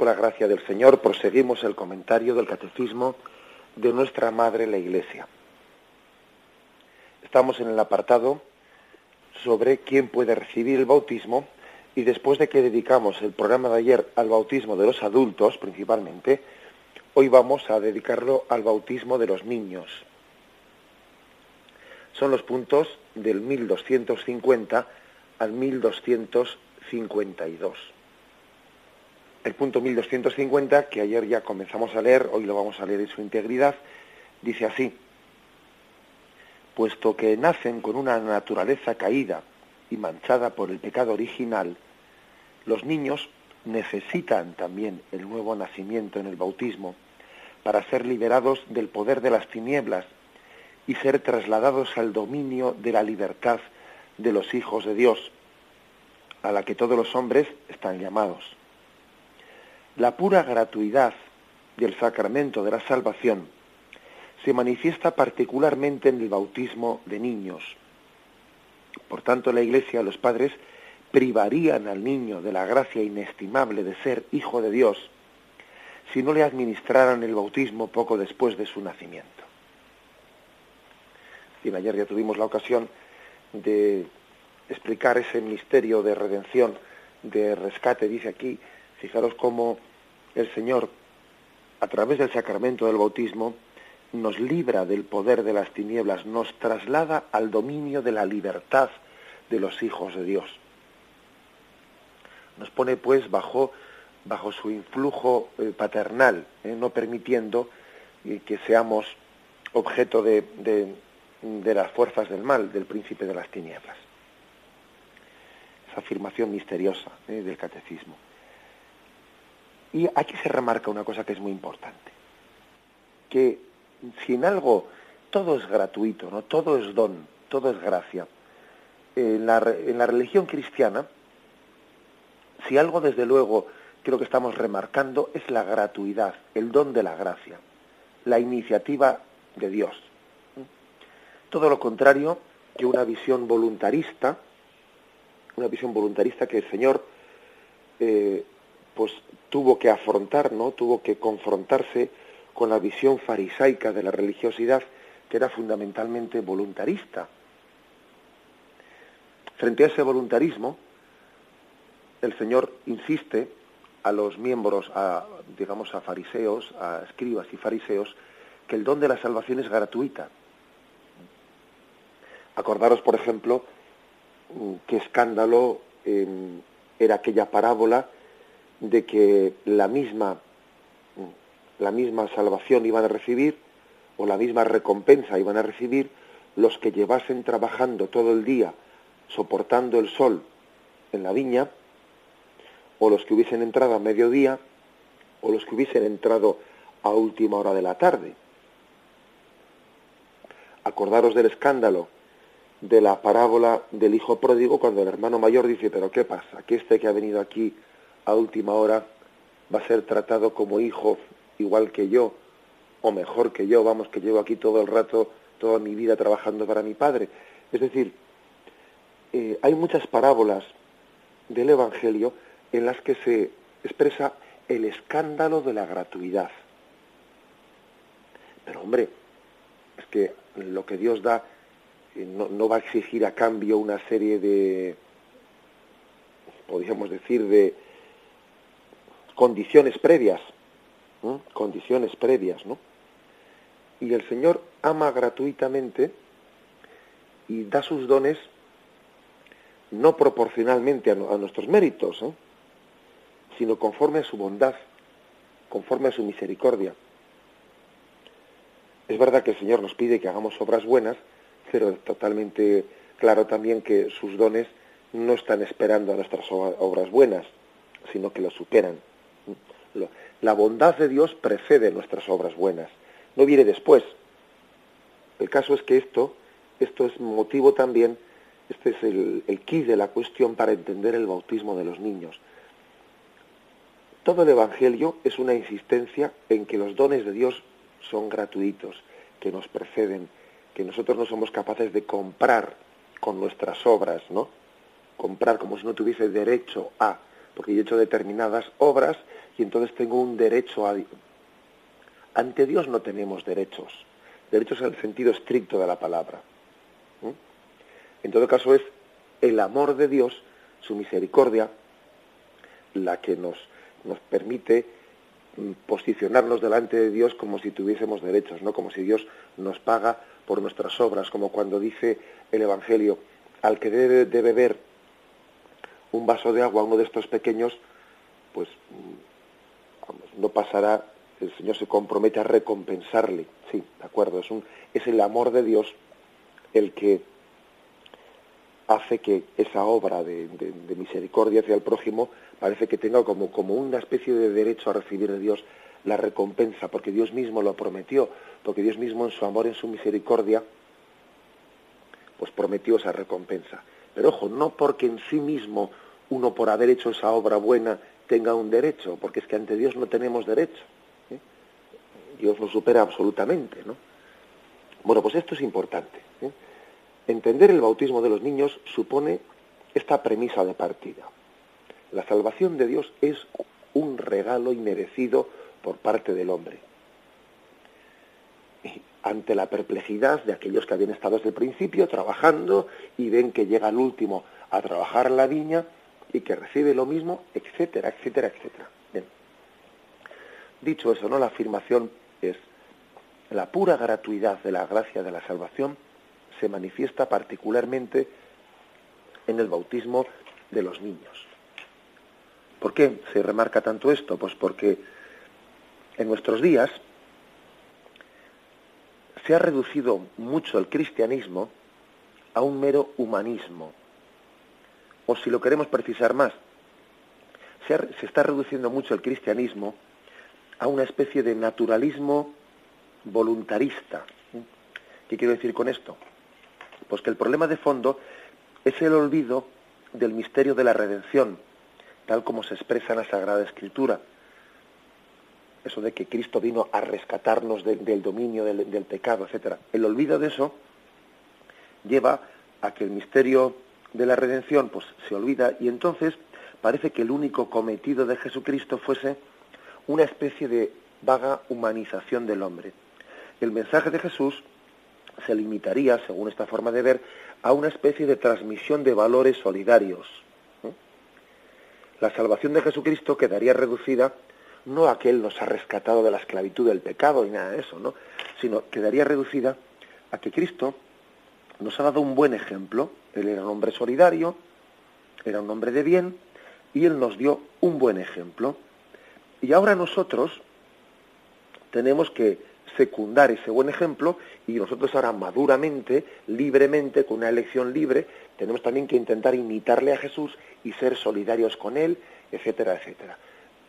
Con la gracia del Señor, proseguimos el comentario del Catecismo de nuestra Madre la Iglesia. Estamos en el apartado sobre quién puede recibir el bautismo y después de que dedicamos el programa de ayer al bautismo de los adultos principalmente, hoy vamos a dedicarlo al bautismo de los niños. Son los puntos del 1250 al 1252. El punto 1250, que ayer ya comenzamos a leer, hoy lo vamos a leer en su integridad, dice así, puesto que nacen con una naturaleza caída y manchada por el pecado original, los niños necesitan también el nuevo nacimiento en el bautismo para ser liberados del poder de las tinieblas y ser trasladados al dominio de la libertad de los hijos de Dios, a la que todos los hombres están llamados. La pura gratuidad del sacramento de la salvación se manifiesta particularmente en el bautismo de niños. Por tanto, la Iglesia, los padres, privarían al niño de la gracia inestimable de ser hijo de Dios si no le administraran el bautismo poco después de su nacimiento. Y ayer ya tuvimos la ocasión de explicar ese misterio de redención, de rescate, dice aquí, fijaros cómo el Señor, a través del sacramento del bautismo, nos libra del poder de las tinieblas, nos traslada al dominio de la libertad de los hijos de Dios. Nos pone pues bajo, bajo su influjo eh, paternal, eh, no permitiendo eh, que seamos objeto de, de, de las fuerzas del mal, del príncipe de las tinieblas. Esa afirmación misteriosa del catecismo. Y aquí se remarca una cosa que es muy importante, que si en algo todo es gratuito, no todo es don, todo es gracia, en la, en la religión cristiana, si algo desde luego creo que estamos remarcando es la gratuidad, el don de la gracia, la iniciativa de Dios. Todo lo contrario que una visión voluntarista, una visión voluntarista que el Señor eh, pues tuvo que afrontar, ¿no? Tuvo que confrontarse con la visión farisaica de la religiosidad, que era fundamentalmente voluntarista. Frente a ese voluntarismo, el Señor insiste a los miembros, a, digamos, a fariseos, a escribas y fariseos, que el don de la salvación es gratuita. Acordaros, por ejemplo, qué escándalo eh, era aquella parábola de que la misma, la misma salvación iban a recibir o la misma recompensa iban a recibir los que llevasen trabajando todo el día, soportando el sol en la viña, o los que hubiesen entrado a mediodía, o los que hubiesen entrado a última hora de la tarde. Acordaros del escándalo de la parábola del hijo pródigo cuando el hermano mayor dice, pero ¿qué pasa? Que este que ha venido aquí a última hora va a ser tratado como hijo igual que yo, o mejor que yo, vamos, que llevo aquí todo el rato, toda mi vida trabajando para mi padre. Es decir, eh, hay muchas parábolas del Evangelio en las que se expresa el escándalo de la gratuidad. Pero hombre, es que lo que Dios da eh, no, no va a exigir a cambio una serie de, podríamos decir, de, condiciones previas, condiciones previas, ¿no? Y el Señor ama gratuitamente y da sus dones no proporcionalmente a, a nuestros méritos, ¿eh? sino conforme a su bondad. conforme a su misericordia. Es verdad que el Señor nos pide que hagamos obras buenas, pero es totalmente claro también que sus dones no están esperando a nuestras obras buenas, sino que lo superan. La bondad de Dios precede nuestras obras buenas, no viene después. El caso es que esto, esto es motivo también, este es el, el key de la cuestión para entender el bautismo de los niños. Todo el Evangelio es una insistencia en que los dones de Dios son gratuitos, que nos preceden, que nosotros no somos capaces de comprar con nuestras obras, ¿no? Comprar como si no tuviese derecho a, porque yo he hecho determinadas obras y entonces tengo un derecho a... Ante Dios no tenemos derechos, derechos en el sentido estricto de la palabra. En todo caso es el amor de Dios, su misericordia, la que nos, nos permite mm, posicionarnos delante de Dios como si tuviésemos derechos, no como si Dios nos paga por nuestras obras, como cuando dice el Evangelio, al que debe de beber un vaso de agua, uno de estos pequeños, pues mm, no pasará, el Señor se compromete a recompensarle, sí, de acuerdo, es, un, es el amor de Dios el que hace que esa obra de, misericordia hacia el prójimo parece que tenga como, como una especie de derecho a recibir de Dios la recompensa, porque Dios mismo lo prometió, porque Dios mismo en su amor, en su misericordia, pues prometió esa recompensa. Pero ojo, no porque en sí mismo uno por haber hecho esa obra buena tenga un derecho, porque es que ante Dios no tenemos derecho. ¿eh? Dios lo supera absolutamente, ¿no? Bueno, pues esto es importante. ¿eh? Entender el bautismo de los niños supone esta premisa de partida. La salvación de Dios es un regalo inmerecido por parte del hombre. ante la perplejidad de aquellos que habían estado desde el principio trabajando y ven que llega el último a trabajar la viña y que recibe lo mismo, etcétera, etcétera, etcétera. Dicho eso, ¿no? La afirmación es la pura gratuidad de la gracia de la salvación se manifiesta particularmente en el bautismo de los niños. ¿Por qué se remarca tanto esto? Pues porque en nuestros días se ha reducido mucho el cristianismo a un mero humanismo. O si lo queremos precisar más, se, se está reduciendo mucho el cristianismo a una especie de naturalismo voluntarista. ¿Qué quiero decir con esto? Pues que el problema de fondo es el olvido del misterio de la redención, tal como se expresa en la Sagrada Escritura. Eso de que Cristo vino a rescatarnos del dominio del, del pecado, etc. El olvido de eso lleva a que el misterio de la redención pues, se olvida y entonces parece que el único cometido de Jesucristo fuese una especie de vaga humanización del hombre. El mensaje de Jesús se limitaría, según esta forma de ver, a una especie de transmisión de valores solidarios. La salvación de Jesucristo quedaría reducida no a que Él nos ha rescatado de la esclavitud del pecado y nada de eso, ¿no? sino quedaría reducida a que Cristo nos ha dado un buen ejemplo. Él era un hombre solidario, era un hombre de bien, y Él nos dio un buen ejemplo. Y ahora nosotros tenemos que secundar ese buen ejemplo y nosotros ahora maduramente, libremente, con una elección libre, tenemos también que intentar imitarle a Jesús y ser solidarios con Él, etcétera, etcétera.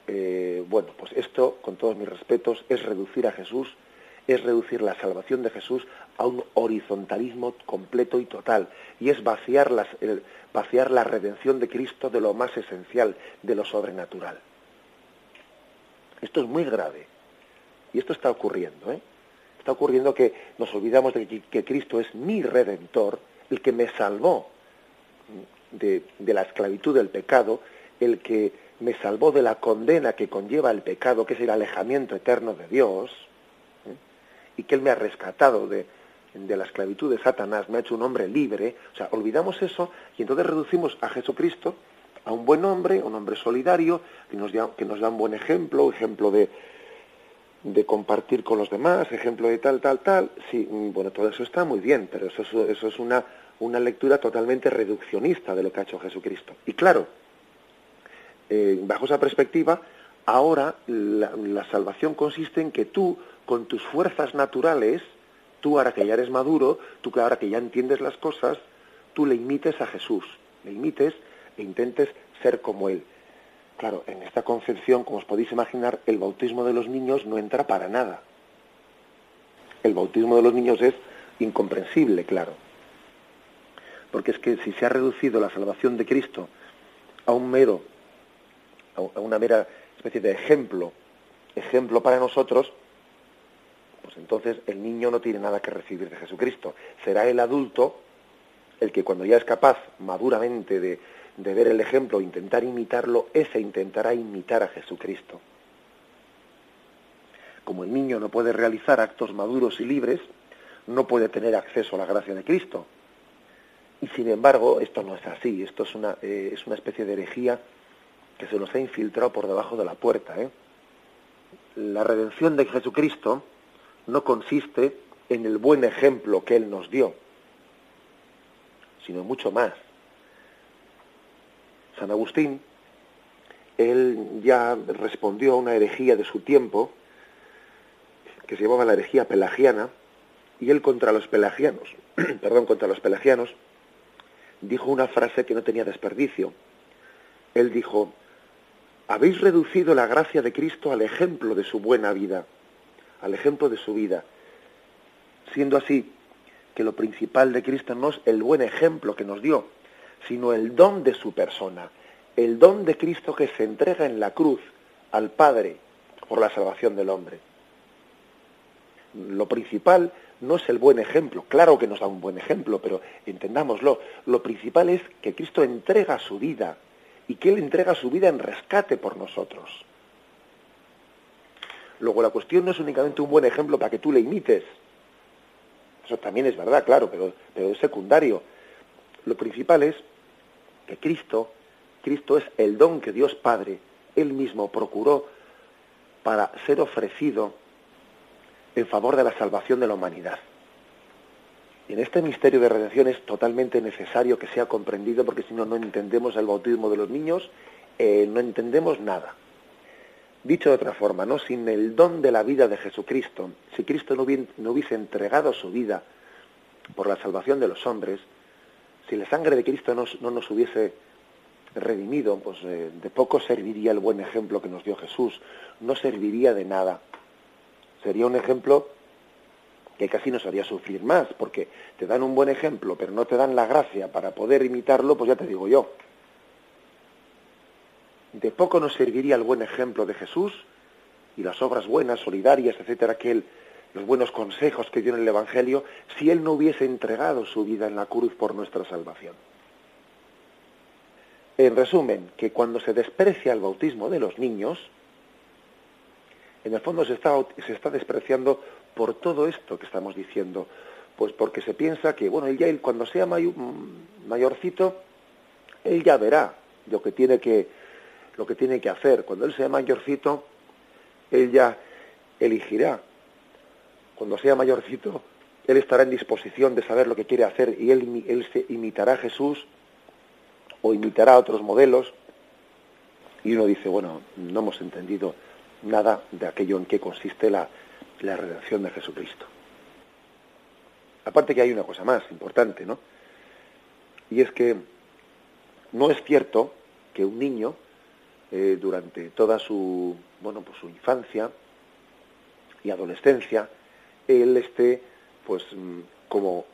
Eh, bueno, pues esto, con todos mis respetos, es reducir a Jesús, es reducir la salvación de Jesús a un horizontalismo completo y total, y es vaciar, vaciar la redención de Cristo de lo más esencial, de lo sobrenatural. Esto es muy grave. Y esto está ocurriendo, ¿eh? Está ocurriendo que nos olvidamos de que, Cristo es mi redentor, el que me salvó de, la esclavitud del pecado, el que me salvó de la condena que conlleva el pecado, que es el alejamiento eterno de Dios, ¿eh? y que Él me ha rescatado de, de la esclavitud de Satanás, me ha hecho un hombre libre. O sea, olvidamos eso y entonces reducimos a Jesucristo a un buen hombre, un hombre solidario, que nos, que nos da un buen ejemplo, ejemplo de, de compartir con los demás, ejemplo de tal, tal, tal, sí, bueno, todo eso está muy bien, pero eso, eso es una, una lectura totalmente reduccionista de lo que ha hecho Jesucristo. Y claro, eh, bajo esa perspectiva, Ahora la, salvación consiste en que tú, con tus fuerzas naturales, tú ahora que ya eres maduro, tú ahora que ya entiendes las cosas, tú le imites a Jesús, le imites e intentes ser como Él. Claro, en esta concepción, como os podéis imaginar, el bautismo de los niños no entra para nada. El bautismo de los niños es incomprensible, claro. Porque es que si se ha reducido la salvación de Cristo a un mero, a una mera especie de ejemplo, ejemplo para nosotros, entonces el niño no tiene nada que recibir de Jesucristo. Será el adulto el que cuando ya es capaz maduramente de, de ver el ejemplo, intentar imitarlo, ese intentará imitar a Jesucristo. Como el niño no puede realizar actos maduros y libres, no puede tener acceso a la gracia de Cristo. Y sin embargo, esto no es así, esto es una, eh, es una especie de herejía que se nos ha infiltrado por debajo de la puerta. ¿eh? La redención de Jesucristo no consiste en el buen ejemplo que Él nos dio, sino mucho más. San Agustín, él ya respondió a una herejía de su tiempo, que se llamaba la herejía pelagiana, y él contra los pelagianos, perdón, contra los pelagianos, dijo una frase que no tenía desperdicio. Él dijo, habéis reducido la gracia de Cristo al ejemplo de su buena vida, al ejemplo de su vida, siendo así que lo principal de Cristo no es el buen ejemplo que nos dio, sino el don de su persona, el don de Cristo que se entrega en la cruz al Padre por la salvación del hombre. Lo principal no es el buen ejemplo, claro que nos da un buen ejemplo, pero entendámoslo, lo principal es que Cristo entrega su vida y que Él entrega su vida en rescate por nosotros. Luego la cuestión no es únicamente un buen ejemplo para que tú le imites. Eso también es verdad, claro, pero, es secundario. Lo principal es que Cristo, Cristo es el don que Dios Padre, Él mismo procuró para ser ofrecido en favor de la salvación de la humanidad. Y en este misterio de redención es totalmente necesario que sea comprendido porque si no, no entendemos el bautismo de los niños, eh, no entendemos nada. Dicho de otra forma, ¿no? sin el don de la vida de Jesucristo, si Cristo no, hubiese entregado su vida por la salvación de los hombres, si la sangre de Cristo no, nos hubiese redimido, pues eh, de poco serviría el buen ejemplo que nos dio Jesús, no serviría de nada. Sería un ejemplo que casi nos haría sufrir más, porque te dan un buen ejemplo, pero no te dan la gracia para poder imitarlo, pues ya te digo yo. De poco nos serviría el buen ejemplo de Jesús y las obras buenas, solidarias, etcétera, que él, los buenos consejos que dio en el Evangelio, si él no hubiese entregado su vida en la cruz por nuestra salvación. En resumen, que cuando se desprecia el bautismo de los niños, en el fondo se está, se está despreciando por todo esto que estamos diciendo, pues porque se piensa que, bueno, él ya cuando sea mm, mayorcito, él ya verá lo que tiene que, lo que tiene que hacer. Cuando él sea mayorcito, él ya elegirá. Cuando sea mayorcito, él estará en disposición de saber lo que quiere hacer y él, él se imitará a Jesús o imitará a otros modelos. Y uno dice, bueno, no hemos entendido nada de aquello en qué consiste la, la redención de Jesucristo. Aparte que hay una cosa más importante, ¿no? Y es que no es cierto que un niño eh, durante toda su bueno pues su infancia y adolescencia él esté pues mm, como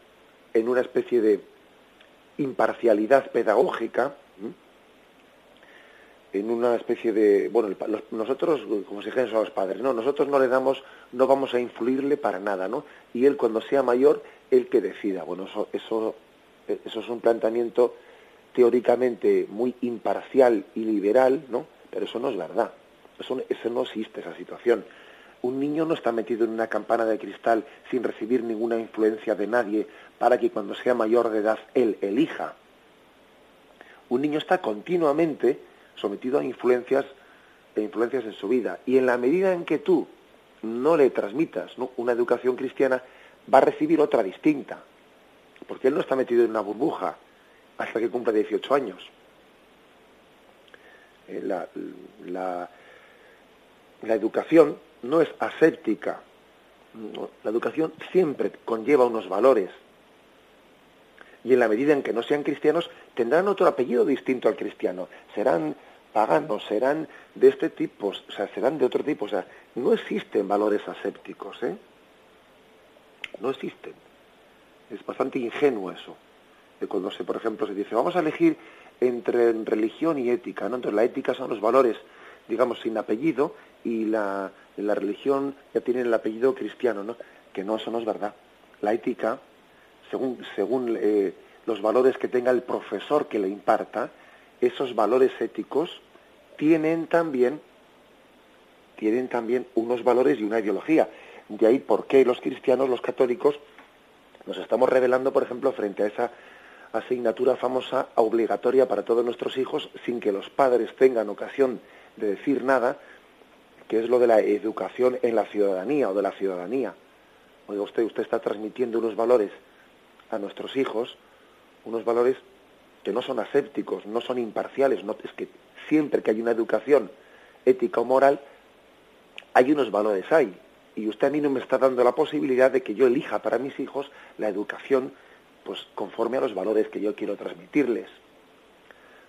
en una especie de imparcialidad pedagógica en una especie de bueno nosotros como se dijeron a los padres no nosotros no le damos no vamos a influirle para nada no y él cuando sea mayor él que decida. Bueno eso eso eso es un planteamiento teóricamente muy imparcial y liberal no pero eso no es verdad. Eso, eso no existe esa situación. Un niño no está metido en una campana de cristal sin recibir ninguna influencia de nadie para que cuando sea mayor de edad él elija. Un niño está continuamente sometido a influencias, e influencias en su vida. Y en la medida en que tú no le transmitas una educación cristiana, va a recibir otra distinta. Porque él no está metido en una burbuja hasta que cumpla 18 años. Eh, la, la educación no es aséptica. La educación siempre conlleva unos valores. Y en la medida en que no sean cristianos, tendrán otro apellido distinto al cristiano. Serán paganos, serán de este tipo, o sea, serán de otro tipo. O sea, no existen valores asépticos, ¿eh? No existen. Es bastante ingenuo eso. Cuando se, por ejemplo, se dice, vamos a elegir entre religión y ética, ¿no? Entonces la ética son los valores, digamos, sin apellido y la, la religión ya tiene el apellido cristiano, ¿no? Que no, eso no es verdad. La ética, según, según eh, los valores que tenga el profesor que le imparta, esos valores éticos tienen también, tienen también unos valores y una ideología. De ahí por qué los cristianos, los católicos, nos estamos revelando, por ejemplo, frente a esa asignatura famosa obligatoria para todos nuestros hijos sin que los padres tengan ocasión de decir nada, que es lo de la educación en la ciudadanía o de la ciudadanía. Oiga usted, usted está transmitiendo unos valores a nuestros hijos, unos valores que no son asépticos, no son imparciales, no, es que siempre que hay una educación ética o moral, hay unos valores ahí. Y usted a mí no me está dando la posibilidad de que yo elija para mis hijos la educación pues conforme a los valores que yo quiero transmitirles.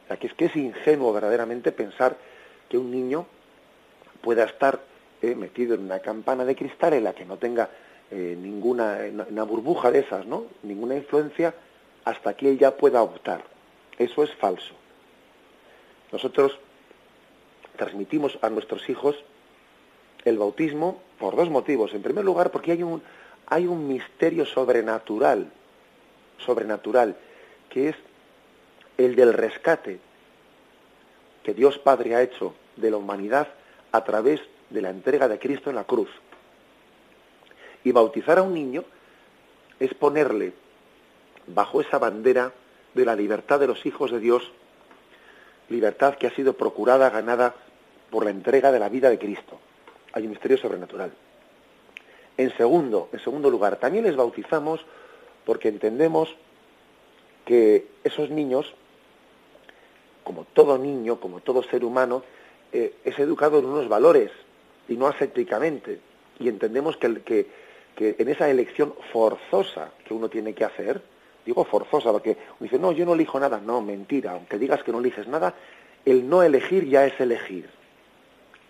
O que es que es ingenuo verdaderamente pensar que un niño pueda estar eh, metido en una campana de cristal en la que no tenga eh, ninguna una burbuja de esas, ¿no? Ninguna influencia hasta que él ya pueda optar. Eso es falso. Nosotros transmitimos a nuestros hijos el bautismo por dos motivos. En primer lugar, porque hay un, hay un misterio sobrenatural sobrenatural, que es el del rescate que Dios Padre ha hecho de la humanidad a través de la entrega de Cristo en la cruz. Y bautizar a un niño es ponerle bajo esa bandera de la libertad de los hijos de Dios, libertad que ha sido procurada, ganada por la entrega de la vida de Cristo. Hay un misterio sobrenatural. En segundo, en segundo lugar, también les bautizamos porque entendemos que esos niños, como todo niño, como todo ser humano, eh, es educado en unos valores y no ascéticamente. Y entendemos que, que, que, en esa elección forzosa que uno tiene que hacer, digo forzosa, porque uno dice, no, yo no elijo nada. No, mentira, aunque digas que no eliges nada, el no elegir ya es elegir.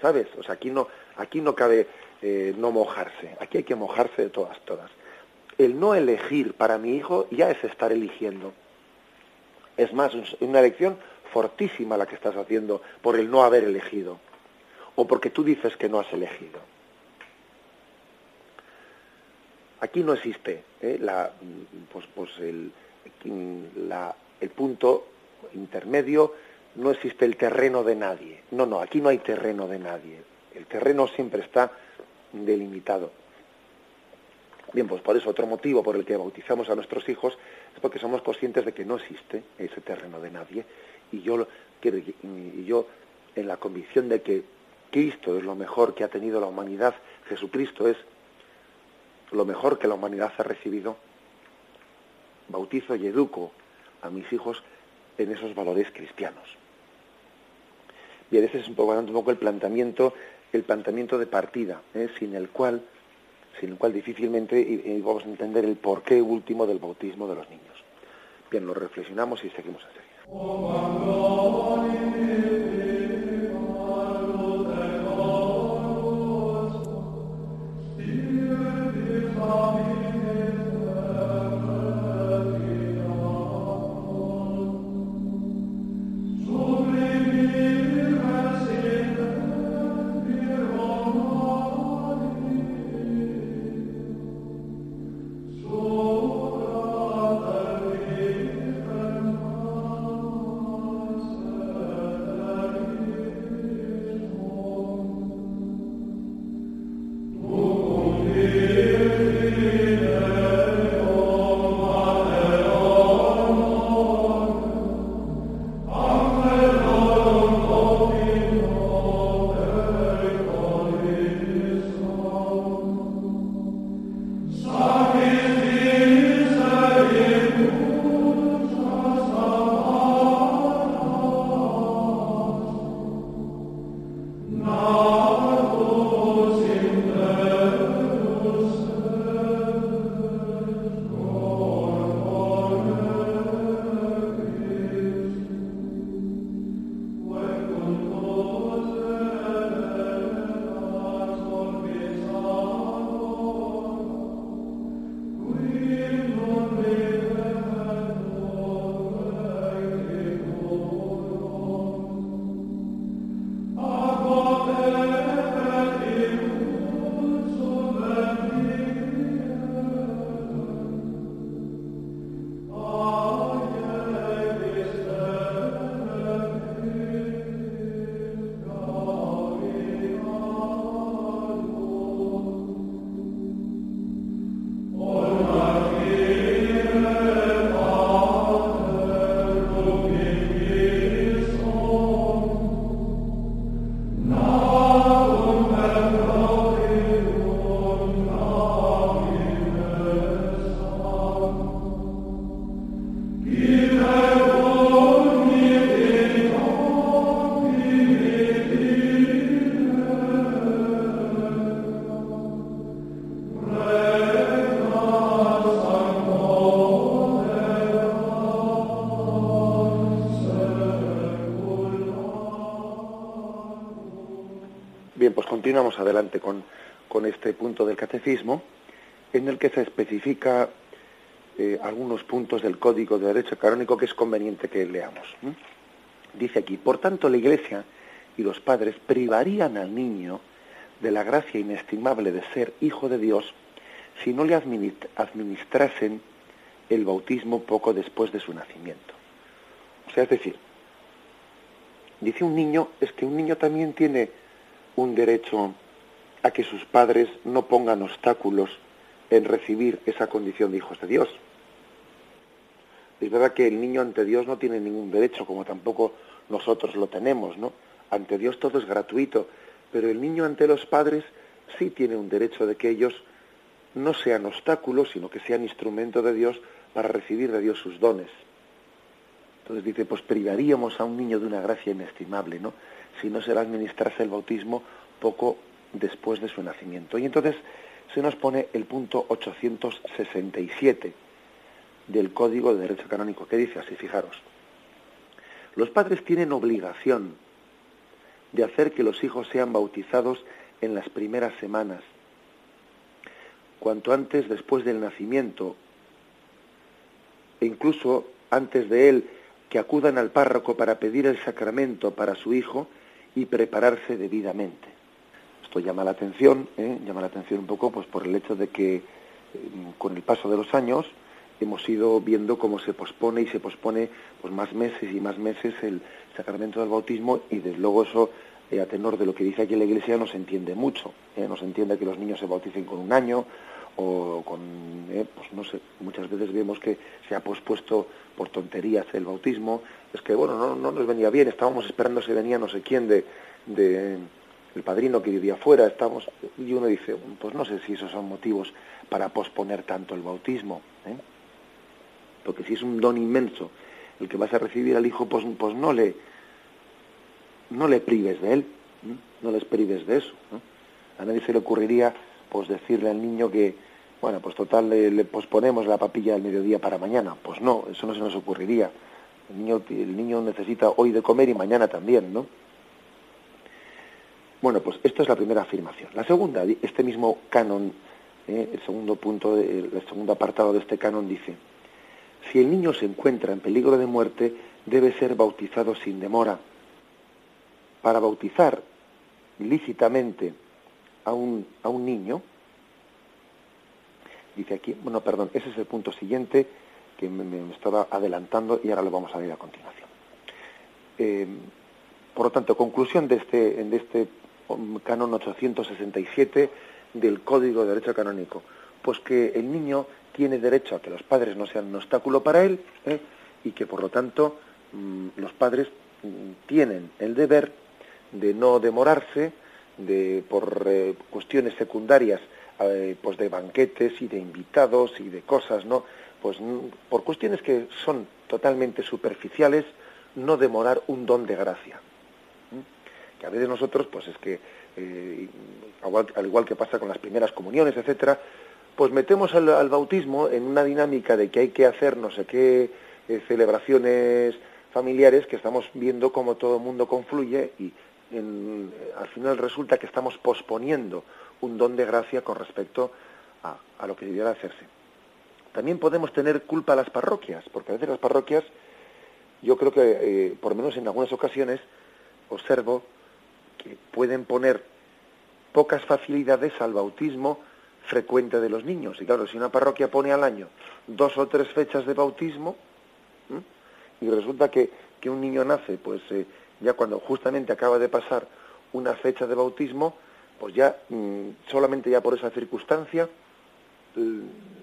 ¿Sabes? O sea, aquí no, aquí no cabe eh, no mojarse, aquí hay que mojarse de todas, todas el no elegir para mi hijo ya es estar eligiendo. Es más, una elección fortísima la que estás haciendo por el no haber elegido o porque tú dices que no has elegido. Aquí no existe ¿eh? la, pues, pues el, el punto intermedio, no existe el terreno de nadie. No, no, aquí no hay terreno de nadie. El terreno siempre está delimitado. Bien, pues por eso otro motivo por el que bautizamos a nuestros hijos es porque somos conscientes de que no existe ese terreno de nadie y yo, y yo en la convicción de que Cristo es lo mejor que ha tenido la humanidad, Jesucristo es lo mejor que la humanidad ha recibido, bautizo y educo a mis hijos en esos valores cristianos. Bien, ese es un poco, un poco el planteamiento, el planteamiento de partida, ¿eh? sin el cual sin el cual difícilmente vamos a entender el porqué último del bautismo de los niños. Bien, lo reflexionamos y seguimos enseguida. Adelante con, con este punto del catecismo, en el que se especifica eh, algunos puntos del Código de Derecho Canónico que es conveniente que leamos. Dice aquí, por tanto, la Iglesia y los padres privarían al niño de la gracia inestimable de ser hijo de Dios si no le administrasen el bautismo poco después de su nacimiento. O sea, es decir, dice un niño, es que un niño también tiene un derecho a que sus padres no pongan obstáculos en recibir esa condición de hijos de Dios. Es verdad que el niño ante Dios no tiene ningún derecho, como tampoco nosotros lo tenemos, ¿no? Ante Dios todo es gratuito, pero el niño ante los padres sí tiene un derecho de que ellos no sean obstáculos, sino que sean instrumento de Dios para recibir de Dios sus dones. Entonces dice, pues privaríamos a un niño de una gracia inestimable, ¿no? Si no se le administrase el bautismo poco después de su nacimiento. Y entonces se nos pone el punto 867 del Código de Derecho Canónico, que dice así, fijaros. Los padres tienen obligación de hacer que los hijos sean bautizados en las primeras semanas, cuanto antes después del nacimiento, e incluso antes de él, que acudan al párroco para pedir el sacramento para su hijo y prepararse debidamente. Esto llama la atención, ¿eh? llama la atención un poco pues por el hecho de que eh, con el paso de los años hemos ido viendo cómo se pospone y se pospone pues más meses y más meses el sacramento del bautismo y desde luego eso eh, a tenor de lo que dice aquí la Iglesia no se entiende mucho, no se entiende que los niños se bauticen con un año o con, pues no sé, muchas veces vemos que se ha pospuesto por tonterías el bautismo, es que bueno, no, no nos venía bien, estábamos esperando si venía no sé quién de el padrino que vivía fuera, estamos, y uno dice, pues no sé si esos son motivos para posponer tanto el bautismo, ¿eh? porque si es un don inmenso el que vas a recibir al hijo, pues, pues no le no le prives de él, ¿eh? no les prives de eso. A nadie se le ocurriría pues decirle al niño que, bueno, pues total le, posponemos la papilla del mediodía para mañana. Pues no, eso no se nos ocurriría. El niño, el niño necesita hoy de comer y mañana también, ¿no? Bueno, pues esto es la primera afirmación. La segunda, este mismo canon, eh, el segundo punto, el segundo apartado de este canon dice, si el niño se encuentra en peligro de muerte, debe ser bautizado sin demora. Para bautizar lícitamente a un, a un niño, dice aquí, bueno, perdón, ese es el punto siguiente que me, estaba adelantando y ahora lo vamos a ver a continuación. Eh, por lo tanto, conclusión de este, de este canon 867 del Código de Derecho Canónico. Pues que el niño tiene derecho a que los padres no sean un obstáculo para él ¿eh? y que por lo tanto mm, los padres mm, tienen el deber de no demorarse de por eh, cuestiones secundarias eh, pues de banquetes y de invitados y de cosas no pues mm, por cuestiones que son totalmente superficiales no demorar un don de gracia que a veces nosotros, pues es que, eh, al igual que pasa con las primeras comuniones, etcétera, pues metemos al, bautismo en una dinámica de que hay que hacer no sé qué eh, celebraciones familiares, que estamos viendo cómo todo el mundo confluye y al final resulta que estamos posponiendo un don de gracia con respecto a, lo que debiera hacerse. También podemos tener culpa a las parroquias, porque a veces las parroquias, yo creo que, eh, por lo menos en algunas ocasiones, observo pueden poner pocas facilidades al bautismo frecuente de los niños. Y claro, si una parroquia pone al año dos o tres fechas de bautismo, y resulta que, que, un niño nace, pues eh, ya cuando justamente acaba de pasar una fecha de bautismo, pues ya mm, solamente ya por esa circunstancia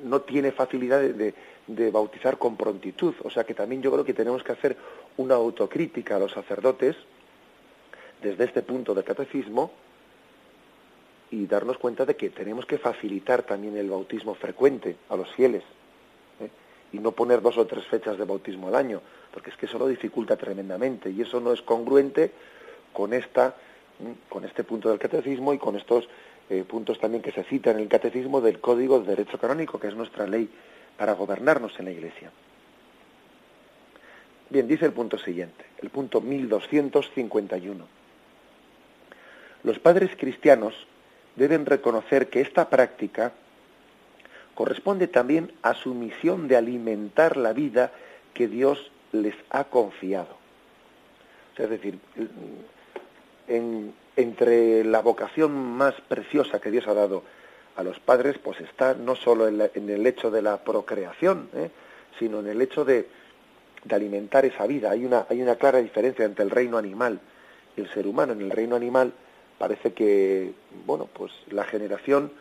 no tiene facilidad de, de, bautizar con prontitud. O sea que también yo creo que tenemos que hacer una autocrítica a los sacerdotes desde este punto del catecismo y darnos cuenta de que tenemos que facilitar también el bautismo frecuente a los fieles ¿eh? y no poner dos o tres fechas de bautismo al año, porque es que eso lo dificulta tremendamente y eso no es congruente con esta con este punto del catecismo y con estos eh, puntos también que se citan en el catecismo del Código de Derecho Canónico, que es nuestra ley para gobernarnos en la Iglesia. Bien, dice el punto siguiente, el punto 1251 Los padres cristianos deben reconocer que esta práctica corresponde también a su misión de alimentar la vida que Dios les ha confiado. Es decir, entre la vocación más preciosa que Dios ha dado a los padres, pues está no solo en, el hecho de la procreación, ¿eh? sino en el hecho de, de, alimentar esa vida. Hay una, hay una clara diferencia entre el reino animal y el ser humano. En el reino animal parece que, bueno, pues la generación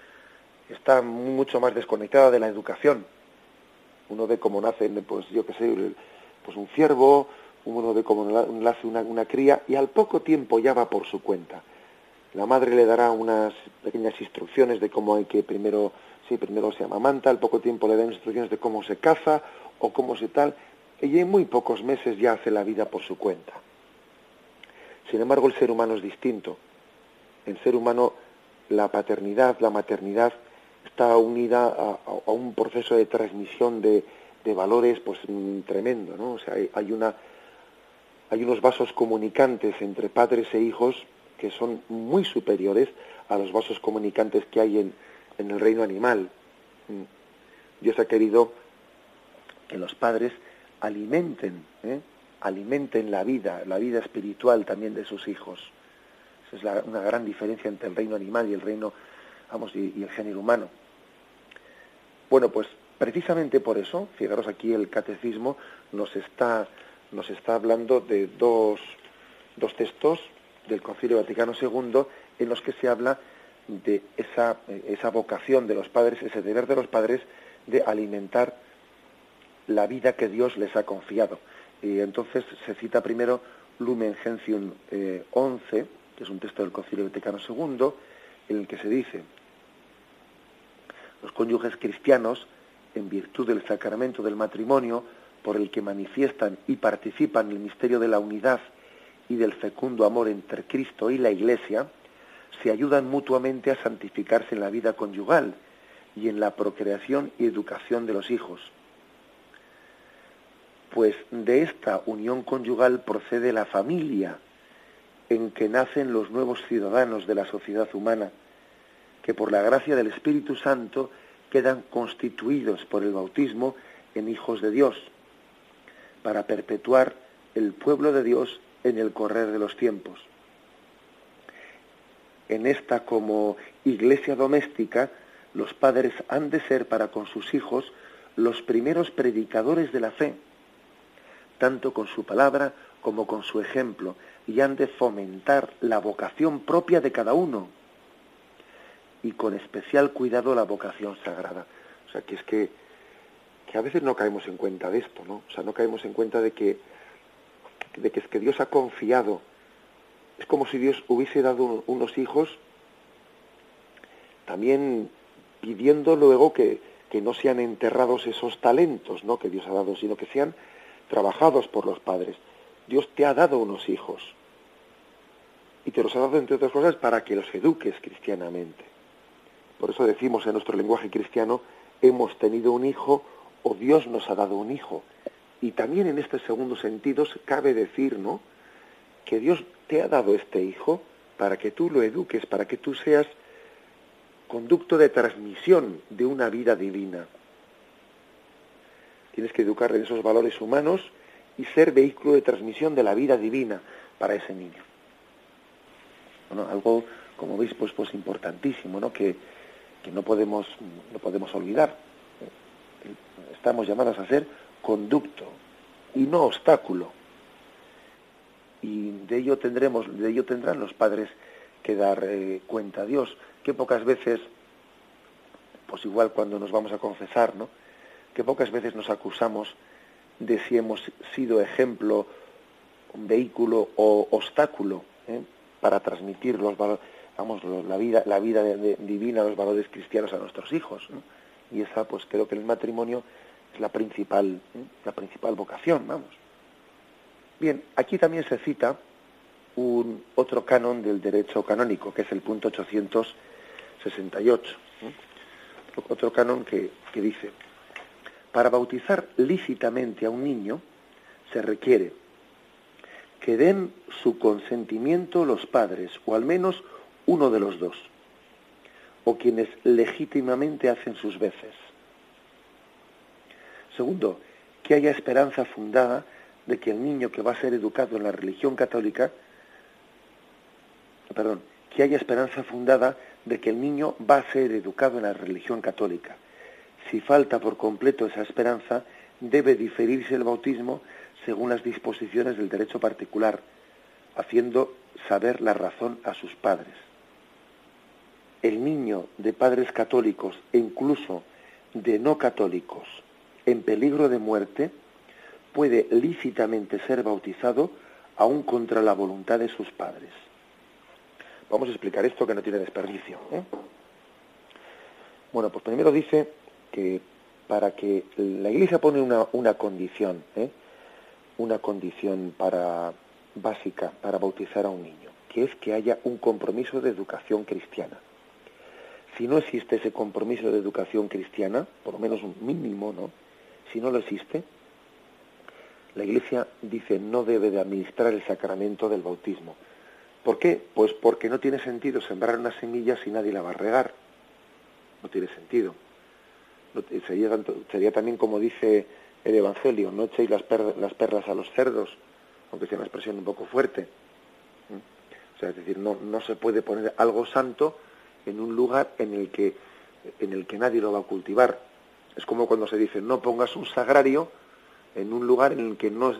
está mucho más desconectada de la educación. Uno ve cómo nace, pues yo qué sé, pues un ciervo, uno ve cómo nace una, una cría y al poco tiempo ya va por su cuenta. La madre le dará unas pequeñas instrucciones de cómo hay que primero, sí, primero se amamanta, al poco tiempo le dan instrucciones de cómo se caza o cómo se tal, y en muy pocos meses ya hace la vida por su cuenta. Sin embargo, el ser humano es distinto. En ser humano la paternidad, la maternidad está unida a, un proceso de transmisión de, valores pues mm, tremendo, ¿no? O sea, hay, una hay unos vasos comunicantes entre padres e hijos que son muy superiores a los vasos comunicantes que hay en, en el reino animal. Mm. Dios ha querido que los padres alimenten, ¿eh? alimenten la vida, la vida espiritual también de sus hijos. Es una gran diferencia entre el reino animal y el reino, vamos, y el género humano. Bueno, pues precisamente por eso, fijaros aquí el catecismo nos está, nos está hablando de dos, dos textos del Concilio Vaticano II en los que se habla de esa, esa vocación de los padres, ese deber de los padres de alimentar la vida que Dios les ha confiado. Y entonces se cita primero Lumen Gentium 11, eh, que es un texto del Concilio Vaticano II, en el que se dice, los cónyuges cristianos, en virtud del sacramento del matrimonio, por el que manifiestan y participan el misterio de la unidad y del fecundo amor entre Cristo y la Iglesia, se ayudan mutuamente a santificarse en la vida conyugal y en la procreación y educación de los hijos. Pues de esta unión conyugal procede la familia, en que nacen los nuevos ciudadanos de la sociedad humana, que por la gracia del Espíritu Santo quedan constituidos por el bautismo en hijos de Dios, para perpetuar el pueblo de Dios en el correr de los tiempos. En esta como iglesia doméstica, los padres han de ser para con sus hijos los primeros predicadores de la fe, tanto con su palabra como con su ejemplo, y han de fomentar la vocación propia de cada uno y con especial cuidado la vocación sagrada. O sea, que es que, que a veces no caemos en cuenta de esto, ¿no? O sea, no caemos en cuenta de que, de que es que Dios ha confiado. Es como si Dios hubiese dado unos hijos también pidiendo luego que, que no sean enterrados esos talentos ¿no? que Dios ha dado, sino que sean trabajados por los padres. Dios te ha dado unos hijos y te los ha dado, entre otras cosas, para que los eduques cristianamente. Por eso decimos en nuestro lenguaje cristiano, hemos tenido un hijo o Dios nos ha dado un hijo. Y también en este segundo sentido cabe decir, ¿no? Que Dios te ha dado este hijo para que tú lo eduques, para que tú seas conducto de transmisión de una vida divina. Tienes que educar en esos valores humanos y ser vehículo de transmisión de la vida divina para ese niño. Bueno, algo, como veis, pues, pues importantísimo, ¿no? Que, que no podemos, no podemos olvidar. Estamos llamados a ser conducto y no obstáculo. Y de ello tendremos, de ello tendrán los padres que dar eh, cuenta a Dios, que pocas veces, pues igual cuando nos vamos a confesar, ¿no? Que pocas veces nos acusamos de si hemos sido ejemplo, vehículo o obstáculo ¿eh? para transmitir los valores vamos, la vida, la vida divina, los valores cristianos a nuestros hijos. Y esa, pues creo que el matrimonio es la principal, ¿eh? la principal vocación, vamos. Bien, aquí también se cita un otro canon del derecho canónico, que es el punto 868. Otro canon que, que dice, para bautizar lícitamente a un niño se requiere que den su consentimiento los padres, o al menos uno de los dos, o quienes legítimamente hacen sus veces. Segundo, que haya esperanza fundada de que el niño que va a ser educado en la religión católica, perdón, que haya esperanza fundada de que el niño va a ser educado en la religión católica. Si falta por completo esa esperanza, debe diferirse el bautismo según las disposiciones del derecho particular, haciendo saber la razón a sus padres. El niño de padres católicos e incluso de no católicos en peligro de muerte puede lícitamente ser bautizado aún contra la voluntad de sus padres. Vamos a explicar esto que no tiene desperdicio. ¿eh? Bueno, pues primero dice que para que la Iglesia pone una, una condición, ¿eh? una condición para básica para bautizar a un niño, que es que haya un compromiso de educación cristiana. Si no existe ese compromiso de educación cristiana, por lo menos un mínimo, ¿no? Si no lo existe, la Iglesia dice no debe de administrar el sacramento del bautismo. ¿Por qué? Pues porque no tiene sentido sembrar una semilla si nadie la va a regar. No tiene sentido. Sería, también como dice el Evangelio, no echéis las, las perlas a los cerdos, aunque sea una expresión un poco fuerte. O sea, es decir, no, no se puede poner algo santo en un lugar en el que en el que nadie lo va a cultivar. Es como cuando se dice no pongas un sagrario en un lugar en el que no,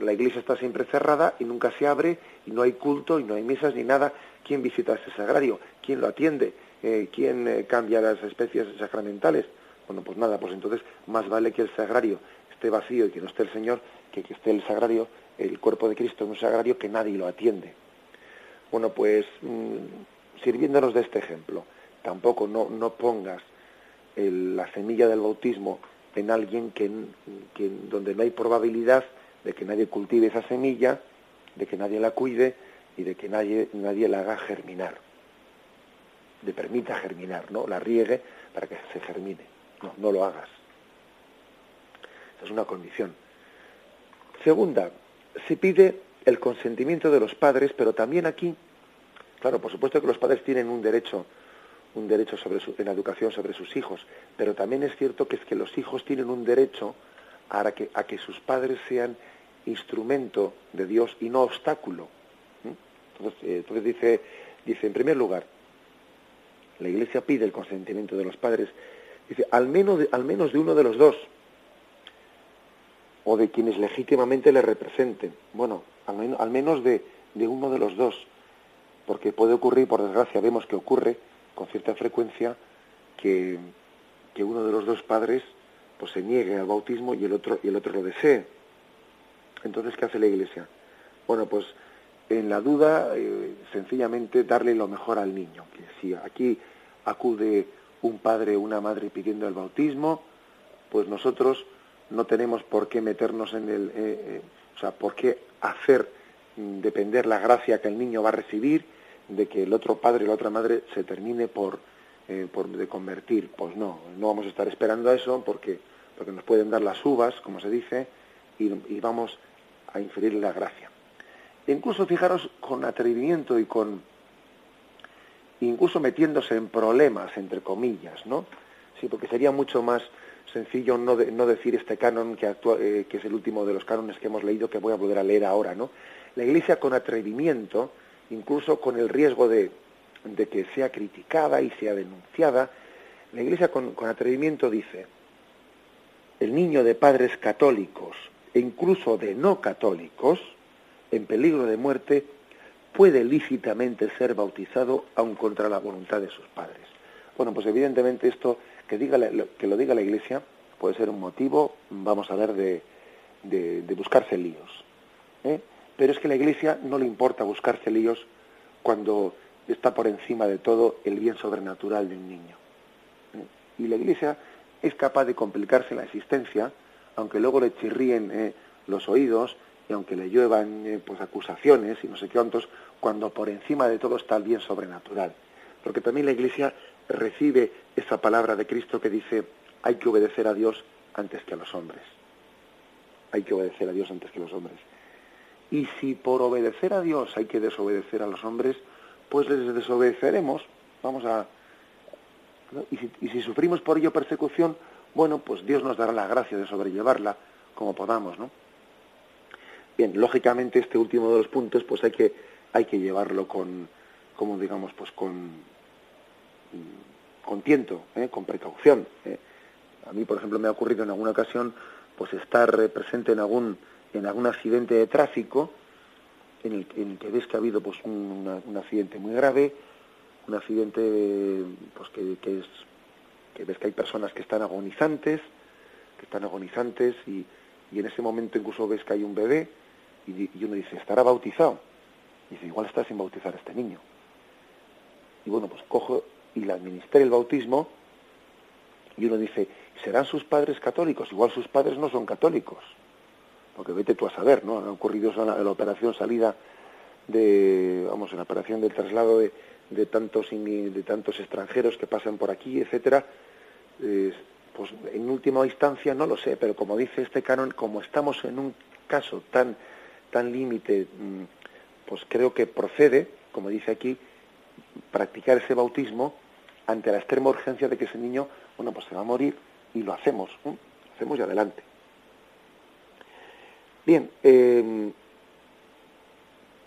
la iglesia está siempre cerrada y nunca se abre y no hay culto y no hay misas ni nada. ¿Quién visita ese sagrario? ¿Quién lo atiende? Eh, ¿Quién eh, cambia las especies sacramentales? Bueno, pues nada, pues entonces más vale que el sagrario esté vacío y que no esté el Señor, que que esté el sagrario, el cuerpo de Cristo en un sagrario que nadie lo atiende. Bueno, pues mm, sirviéndonos de este ejemplo, tampoco no, no pongas la semilla del bautismo en alguien que, donde no hay probabilidad de que nadie cultive esa semilla, de que nadie la cuide y de que nadie, nadie la haga germinar, de permita germinar, ¿no? La riegue para que se germine. No, no lo hagas. Esa es una condición. Segunda, se pide el consentimiento de los padres, pero también aquí, claro, por supuesto que los padres tienen un derecho un derecho sobre su, en la educación sobre sus hijos, pero también es cierto que es que los hijos tienen un derecho a que, a que sus padres sean instrumento de Dios y no obstáculo. Entonces, eh, entonces, dice, dice, en primer lugar, la Iglesia pide el consentimiento de los padres, dice, al menos de, al menos de uno de los dos, o de quienes legítimamente le representen. Bueno, al, al menos de, de uno de los dos, porque puede ocurrir, por desgracia, vemos que ocurre, con cierta frecuencia que, que uno de los dos padres pues se niegue al bautismo y el otro y el otro lo desee. Entonces, ¿qué hace la Iglesia? Bueno, pues en la duda, eh, sencillamente darle lo mejor al niño. Que si aquí acude un padre o una madre pidiendo el bautismo, pues nosotros no tenemos por qué meternos en el, eh, eh, o sea, por qué hacer depender la gracia que el niño va a recibir de que el otro padre y la otra madre se termine por, eh, por de convertir. Pues no, no vamos a estar esperando a eso porque, porque nos pueden dar las uvas, como se dice, y, vamos a inferir la gracia. Incluso fijaros con atrevimiento y con incluso metiéndose en problemas, entre comillas, ¿no? Sí, porque sería mucho más sencillo no, no decir este canon que, eh, que es el último de los cánones que hemos leído, que voy a volver a leer ahora, ¿no? La Iglesia con atrevimiento incluso con el riesgo de, que sea criticada y sea denunciada, la Iglesia con, atrevimiento dice, el niño de padres católicos e incluso de no católicos, en peligro de muerte, puede lícitamente ser bautizado aun contra la voluntad de sus padres. Bueno, pues evidentemente esto que, diga que lo diga la Iglesia puede ser un motivo, vamos a ver, de, de buscarse líos. ¿eh? Pero es que a la Iglesia no le importa buscarse líos cuando está por encima de todo el bien sobrenatural de un niño. Y la Iglesia es capaz de complicarse la existencia, aunque luego le chirríen eh, los oídos y aunque le lluevan eh, pues acusaciones y no sé qué cuántos, cuando por encima de todo está el bien sobrenatural. Porque también la Iglesia recibe esa palabra de Cristo que dice hay que obedecer a Dios antes que a los hombres. Hay que obedecer a Dios antes que a los hombres. Y si por obedecer a Dios hay que desobedecer a los hombres, pues les desobedeceremos, vamos a... Y, si, sufrimos por ello persecución, bueno, pues Dios nos dará la gracia de sobrellevarla como podamos, ¿no? Bien, lógicamente este último de los puntos, pues hay que, hay que llevarlo con, como digamos, pues con, con tiento, ¿eh? con precaución. ¿eh? A mí, por ejemplo, me ha ocurrido en alguna ocasión, pues estar presente en algún, en algún accidente de tráfico, en el, que ves que ha habido pues un, accidente muy grave, un accidente pues que, es que ves que hay personas que están agonizantes, que están agonizantes y, en ese momento incluso ves que hay un bebé y, uno dice, ¿estará bautizado? Y dice, igual está sin bautizar a este niño. Y bueno, pues cojo y le administré el bautismo y uno dice, ¿serán sus padres católicos? Igual sus padres no son católicos porque vete tú a saber, ¿no? Ha ocurrido en la, operación salida de, vamos, en la operación del traslado de, de tantos de tantos extranjeros que pasan por aquí, etcétera. pues en última instancia no lo sé, pero como dice este canon, como estamos en un caso tan tan límite, mm, pues creo que procede, como dice aquí, practicar ese bautismo ante la extrema urgencia de que ese niño, bueno, pues se va a morir y lo hacemos, ¿no? hacemos y adelante. Bien, em,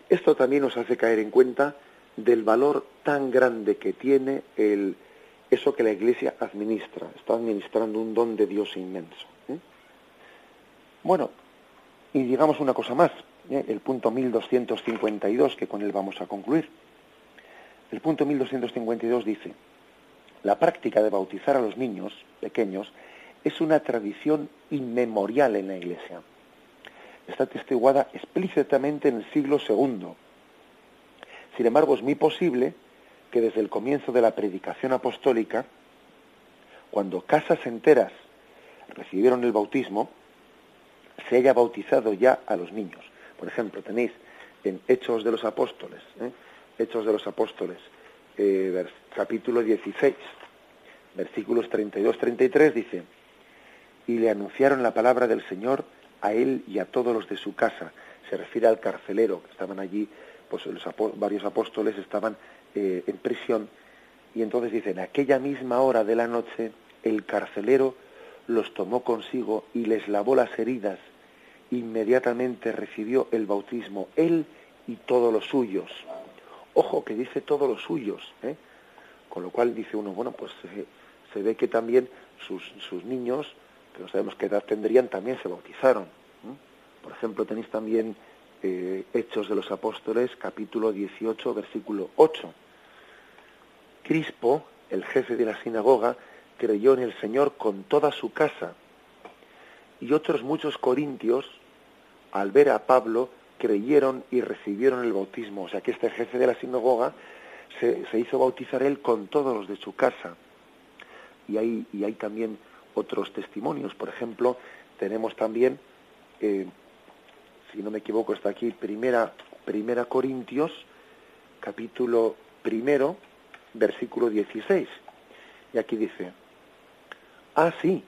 esto también nos hace caer en cuenta del valor tan grande que tiene el, eso que la Iglesia administra. Está administrando un don de Dios inmenso. ¿eh? Bueno, y digamos una cosa más, ¿eh? el punto 1252, que con él vamos a concluir. El punto 1252 dice, la práctica de bautizar a los niños pequeños es una tradición inmemorial en la Iglesia está testiguada explícitamente en el siglo II. Sin embargo, es muy posible que desde el comienzo de la predicación apostólica, cuando casas enteras recibieron el bautismo, se haya bautizado ya a los niños. Por ejemplo, tenéis en Hechos de los Apóstoles, ¿eh? Hechos de los Apóstoles, eh, capítulo 16, versículos 32-33, dice, y le anunciaron la palabra del Señor a él y a todos los de su casa. Se refiere al carcelero, que estaban allí, pues los varios apóstoles estaban eh, en prisión, y entonces dicen, aquella misma hora de la noche, el carcelero los tomó consigo y les lavó las heridas. Inmediatamente recibió el bautismo, él y todos los suyos. Ojo que dice todos los suyos, ¿eh? con lo cual dice uno, bueno, pues se ve que también sus, sus niños que no sabemos qué edad tendrían, también se bautizaron. Por ejemplo, tenéis también eh, Hechos de los Apóstoles, capítulo 18, versículo 8. Crispo, el jefe de la sinagoga, creyó en el Señor con toda su casa. Y otros muchos corintios, al ver a Pablo, creyeron y recibieron el bautismo. O sea que este jefe de la sinagoga se, hizo bautizar él con todos los de su casa. Y hay, y hay también otros testimonios. Por ejemplo, tenemos también, eh, si no me equivoco, está aquí, primera, primera Corintios, capítulo primero, versículo 16. Y aquí dice, ah, sí,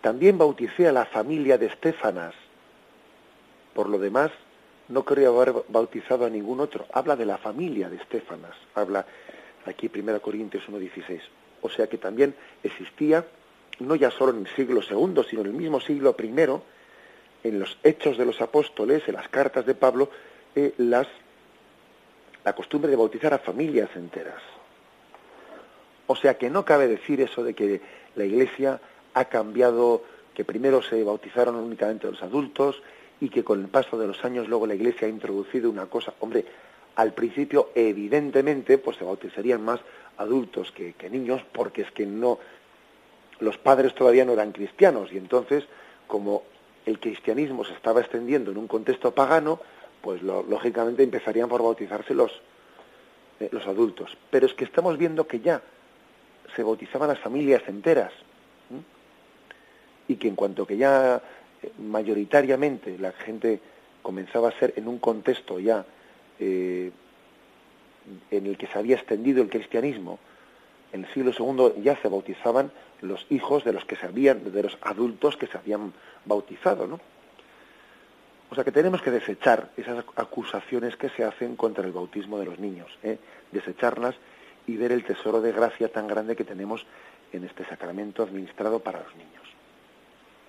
también bauticé a la familia de Estefanas. Por lo demás, no creo haber bautizado a ningún otro. Habla de la familia de Estefanas. Habla aquí Primera Corintios 1.16. O sea que también existía no ya solo en el siglo II, sino en el mismo siglo I, en los hechos de los apóstoles, en las cartas de Pablo, eh, las, la costumbre de bautizar a familias enteras. O sea que no cabe decir eso de que la Iglesia ha cambiado, que primero se bautizaron únicamente los adultos y que con el paso de los años luego la Iglesia ha introducido una cosa. Hombre, al principio evidentemente pues se bautizarían más adultos que niños porque es que no los padres todavía no eran cristianos y entonces, como el cristianismo se estaba extendiendo en un contexto pagano, pues lógicamente empezarían por bautizarse los, eh, los adultos. Pero es que estamos viendo que ya se bautizaban las familias enteras y que en cuanto que ya mayoritariamente la gente comenzaba a ser en un contexto ya eh, en el que se había extendido el cristianismo, en el siglo II ya se bautizaban los hijos de los que se habían, de los adultos que se habían bautizado. O sea que tenemos que desechar esas acusaciones que se hacen contra el bautismo de los niños, ¿eh? desecharlas y ver el tesoro de gracia tan grande que tenemos en este sacramento administrado para los niños.